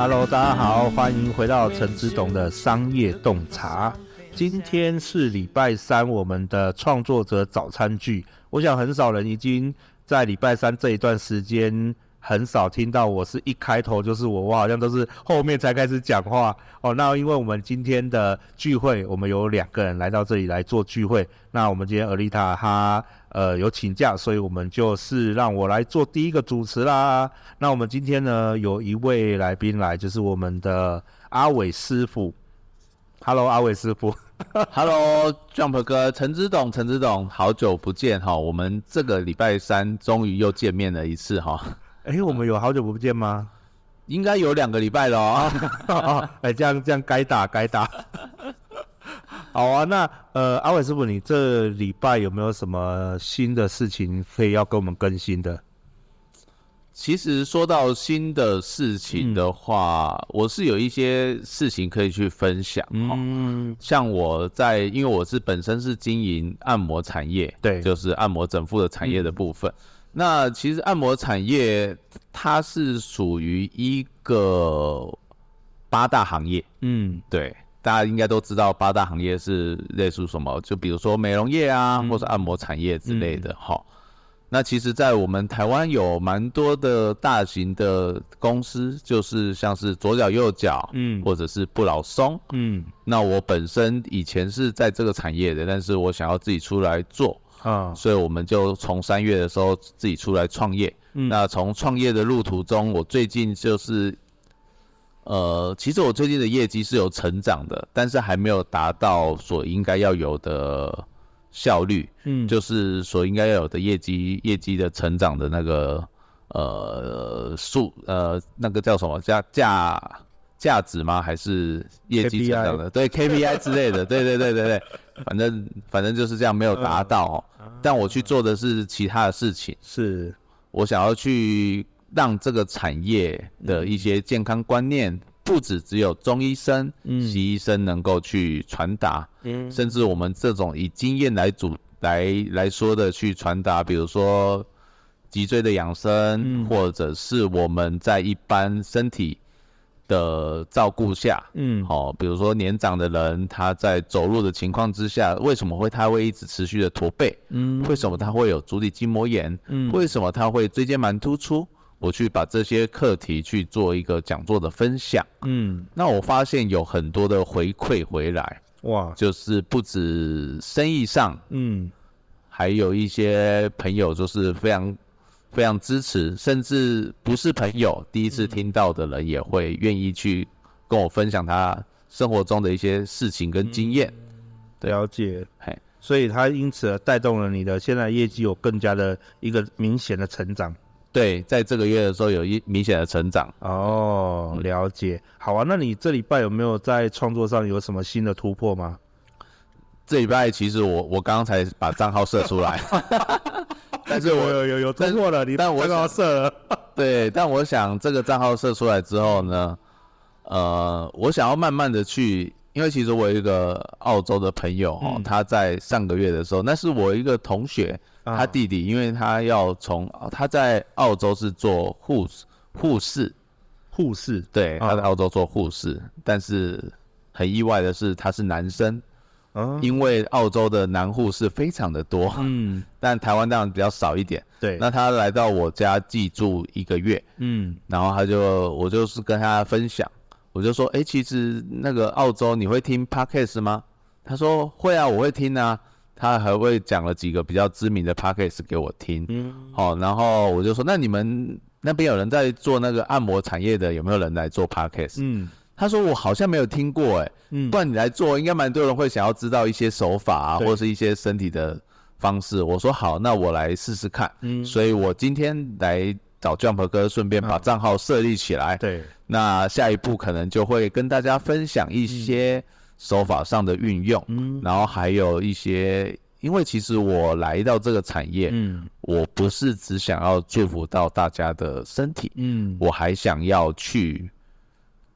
Hello，大家好，欢迎回到陈志董的商业洞察。今天是礼拜三，我们的创作者早餐剧。我想很少人已经在礼拜三这一段时间，很少听到我是一开头就是我，我好像都是后面才开始讲话哦。那因为我们今天的聚会，我们有两个人来到这里来做聚会。那我们今天 Alita 她。呃，有请假，所以我们就是让我来做第一个主持啦。那我们今天呢，有一位来宾来，就是我们的阿伟师傅。Hello，阿伟师傅。Hello，Jump 哥，陈之董，陈之董，好久不见哈。我们这个礼拜三终于又见面了一次哈。哎、欸，我们有好久不见吗？应该有两个礼拜了哦。哎，这样这样该打该打。好啊，那呃，阿伟师傅，你这礼拜有没有什么新的事情可以要跟我们更新的？其实说到新的事情的话，嗯、我是有一些事情可以去分享。嗯，像我在，因为我是本身是经营按摩产业，对，就是按摩整复的产业的部分。嗯、那其实按摩产业它是属于一个八大行业。嗯，对。大家应该都知道八大行业是类似什么，就比如说美容业啊，嗯、或是按摩产业之类的。哈、嗯，那其实，在我们台湾有蛮多的大型的公司，就是像是左脚右脚，嗯，或者是不老松，嗯。那我本身以前是在这个产业的，但是我想要自己出来做啊，所以我们就从三月的时候自己出来创业。嗯、那从创业的路途中，我最近就是。呃，其实我最近的业绩是有成长的，但是还没有达到所应该要有的效率，嗯，就是所应该要有的业绩业绩的成长的那个呃数呃那个叫什么价价价值吗？还是业绩成长的？对 KPI 之类的，对对对对对，反正反正就是这样没有达到哦。但我去做的是其他的事情，是。我想要去。让这个产业的一些健康观念，不只只有中医生、嗯、西医生能够去传达，嗯，甚至我们这种以经验来主来来说的去传达，比如说脊椎的养生，嗯、或者是我们在一般身体的照顾下，嗯，好，比如说年长的人他在走路的情况之下，为什么会他会一直持续的驼背？嗯，为什么他会有足底筋膜炎？嗯，为什么他会椎间盘突出？我去把这些课题去做一个讲座的分享，嗯，那我发现有很多的回馈回来，哇，就是不止生意上，嗯，还有一些朋友就是非常非常支持，甚至不是朋友，第一次听到的人也会愿意去跟我分享他生活中的一些事情跟经验，嗯，了解，嘿，所以他因此而带动了你的现在业绩有更加的一个明显的成长。对，在这个月的时候有一明显的成长。哦，了解。好啊，那你这礼拜有没有在创作上有什么新的突破吗？这礼拜其实我我刚刚才把账号设出来，但是我有有有突破了，你但我刚刚设了。对，但我想这个账号设出来之后呢，呃，我想要慢慢的去，因为其实我有一个澳洲的朋友哦，嗯、他在上个月的时候，那是我一个同学。他弟弟，因为他要从他在澳洲是做护护士，护士，对，他在澳洲做护士，但是很意外的是他是男生，因为澳洲的男护士非常的多，嗯，但台湾当然比较少一点，对，那他来到我家寄住一个月，嗯，然后他就我就是跟他分享，我就说，哎，其实那个澳洲你会听 Podcast 吗？他说会啊，我会听啊。他还会讲了几个比较知名的 podcast 给我听，嗯，好，然后我就说，那你们那边有人在做那个按摩产业的，有没有人来做 podcast？嗯，他说我好像没有听过，哎，嗯，不然你来做，应该蛮多人会想要知道一些手法啊，或者是一些身体的方式。我说好，那我来试试看。嗯，所以我今天来找 Jump 哥，顺便把账号设立起来。对，那下一步可能就会跟大家分享一些手法上的运用，嗯，然后还有一些。因为其实我来到这个产业，嗯，我不是只想要祝福到大家的身体，嗯，我还想要去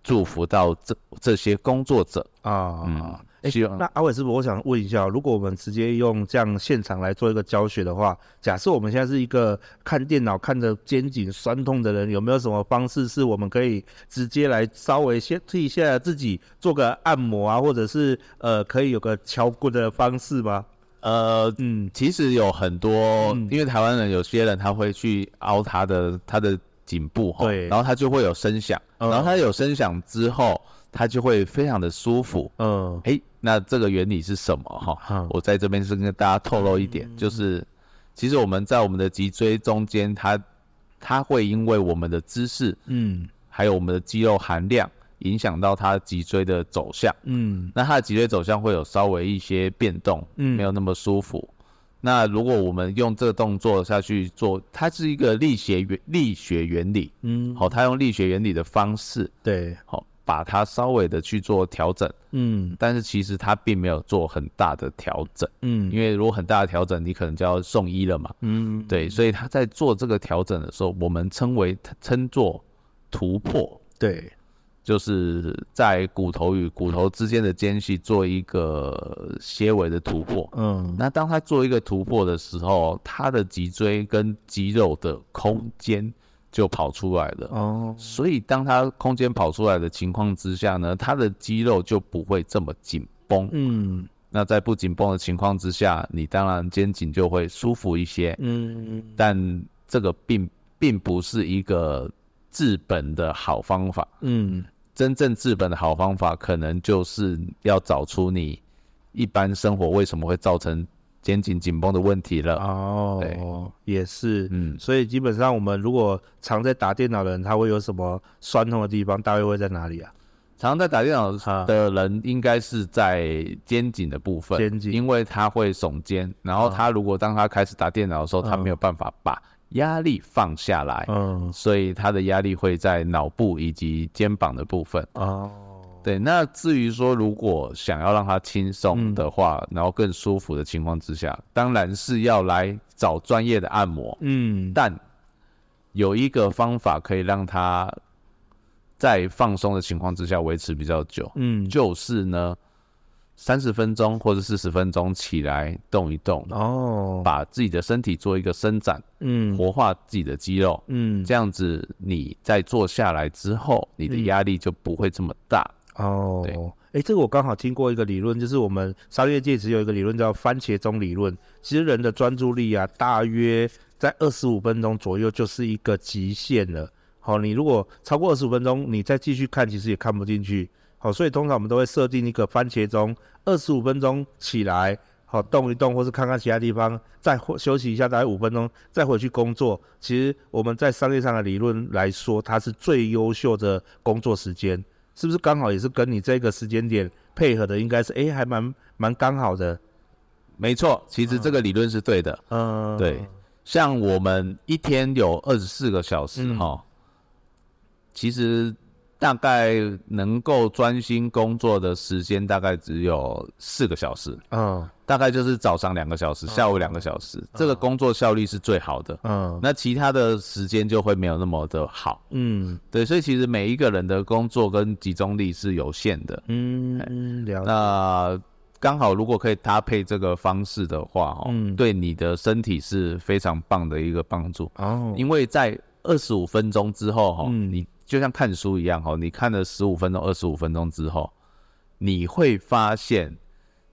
祝福到这这些工作者。啊，嗯，哎，那阿伟师傅，我想问一下，如果我们直接用这样现场来做一个教学的话，假设我们现在是一个看电脑看着肩颈酸痛的人，有没有什么方式是我们可以直接来稍微先替一下自己做个按摩啊，或者是呃，可以有个敲骨的方式吗？呃，嗯，其实有很多，嗯、因为台湾人有些人他会去凹他的他的颈部哈，对，然后他就会有声响，嗯、然后它有声响之后，它就会非常的舒服，嗯，诶，那这个原理是什么？哈？嗯、我在这边是跟大家透露一点，嗯、就是其实我们在我们的脊椎中间，它它会因为我们的姿势，嗯，还有我们的肌肉含量。影响到它脊椎的走向，嗯，那它的脊椎走向会有稍微一些变动，嗯，没有那么舒服。那如果我们用这个动作下去做，它是一个力学原力学原理，嗯，好，它用力学原理的方式，对，好，把它稍微的去做调整，嗯，但是其实它并没有做很大的调整，嗯，因为如果很大的调整，你可能就要送医了嘛，嗯，对，所以他在做这个调整的时候，我们称为称作突破，对。就是在骨头与骨头之间的间隙做一个些微的突破。嗯，那当他做一个突破的时候，他的脊椎跟肌肉的空间就跑出来了。哦，所以当他空间跑出来的情况之下呢，他的肌肉就不会这么紧绷。嗯，那在不紧绷的情况之下，你当然肩颈就会舒服一些。嗯，但这个并并不是一个治本的好方法。嗯。真正治本的好方法，可能就是要找出你一般生活为什么会造成肩颈紧绷的问题了。哦，对，也是，嗯，所以基本上我们如果常在打电脑的人，他会有什么酸痛的地方？大约会在哪里啊？常在打电脑的人，应该是在肩颈的部分，肩颈，因为他会耸肩，然后他如果当他开始打电脑的时候，他没有办法把。压力放下来，嗯，所以他的压力会在脑部以及肩膀的部分。哦，对。那至于说，如果想要让他轻松的话，嗯、然后更舒服的情况之下，当然是要来找专业的按摩。嗯，但有一个方法可以让他在放松的情况之下维持比较久。嗯，就是呢。三十分钟或者四十分钟起来动一动哦，把自己的身体做一个伸展，嗯，活化自己的肌肉，嗯，这样子你在坐下来之后，你的压力就不会这么大哦。对，哎，这个我刚好听过一个理论，就是我们商业界只有一个理论叫番茄钟理论。其实人的专注力啊，大约在二十五分钟左右就是一个极限了。好，你如果超过二十五分钟，你再继续看，其实也看不进去。好，所以通常我们都会设定一个番茄钟，二十五分钟起来，好动一动，或是看看其他地方，再休息一下，大概五分钟，再回去工作。其实我们在商业上的理论来说，它是最优秀的工作时间，是不是刚好也是跟你这个时间点配合的？应该是，哎，还蛮蛮刚好的。没错，其实这个理论是对的。嗯，对，像我们一天有二十四个小时，哈、嗯，其实。大概能够专心工作的时间大概只有四个小时，嗯，大概就是早上两个小时，下午两个小时，这个工作效率是最好的，嗯，那其他的时间就会没有那么的好，嗯，对，所以其实每一个人的工作跟集中力是有限的，嗯嗯，了解。那刚好如果可以搭配这个方式的话，哦，嗯，对你的身体是非常棒的一个帮助，哦，因为在二十五分钟之后，哈，嗯，你。就像看书一样哈，你看了十五分钟、二十五分钟之后，你会发现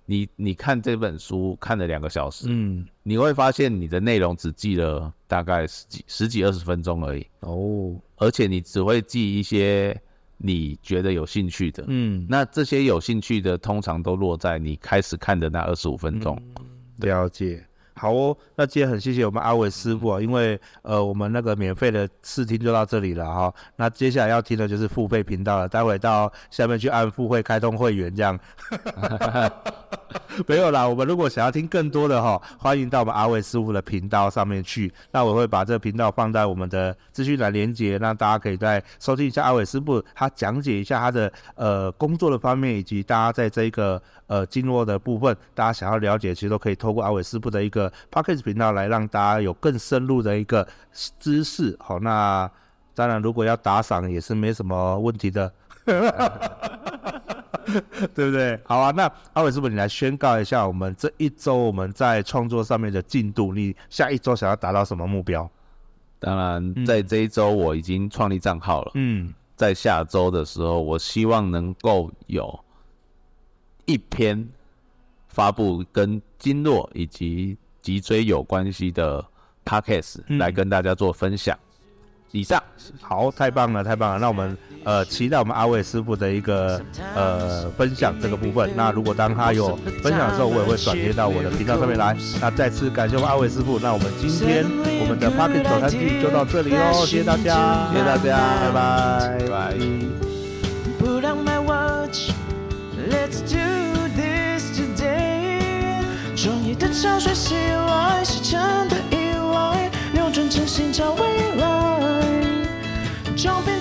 你，你你看这本书看了两个小时，嗯，你会发现你的内容只记了大概十几、十几、二十分钟而已。哦，而且你只会记一些你觉得有兴趣的，嗯，那这些有兴趣的通常都落在你开始看的那二十五分钟。了解。好哦，那今天很谢谢我们阿伟师傅啊，因为呃我们那个免费的试听就到这里了哈，那接下来要听的就是付费频道了，待会到下面去按付费开通会员这样。没有啦，我们如果想要听更多的哈，欢迎到我们阿伟师傅的频道上面去，那我会把这个频道放在我们的资讯栏连接，那大家可以再收听一下阿伟师傅他讲解一下他的呃工作的方面，以及大家在这个呃经络的部分，大家想要了解，其实都可以透过阿伟师傅的一个。Podcast 频道来让大家有更深入的一个知识，好，那当然如果要打赏也是没什么问题的，对不对？好啊，那阿伟师傅，你来宣告一下我们这一周我们在创作上面的进度，你下一周想要达到什么目标？当然，在这一周我已经创立账号了，嗯，在下周的时候，我希望能够有一篇发布跟经络以及脊椎有关系的 podcast 来跟大家做分享。以上，好，太棒了，太棒了。那我们呃期待我们阿伟师傅的一个呃分享这个部分。那如果当他有分享的时候，我也会转接到我的频道上面来。那再次感谢我们阿伟师傅。那我们今天我们的 podcast 早餐剧就到这里哦，谢谢大家，谢谢大家，拜拜，拜拜。let's do this today 创业的潮水袭来是真的意外扭转成性找未来。照片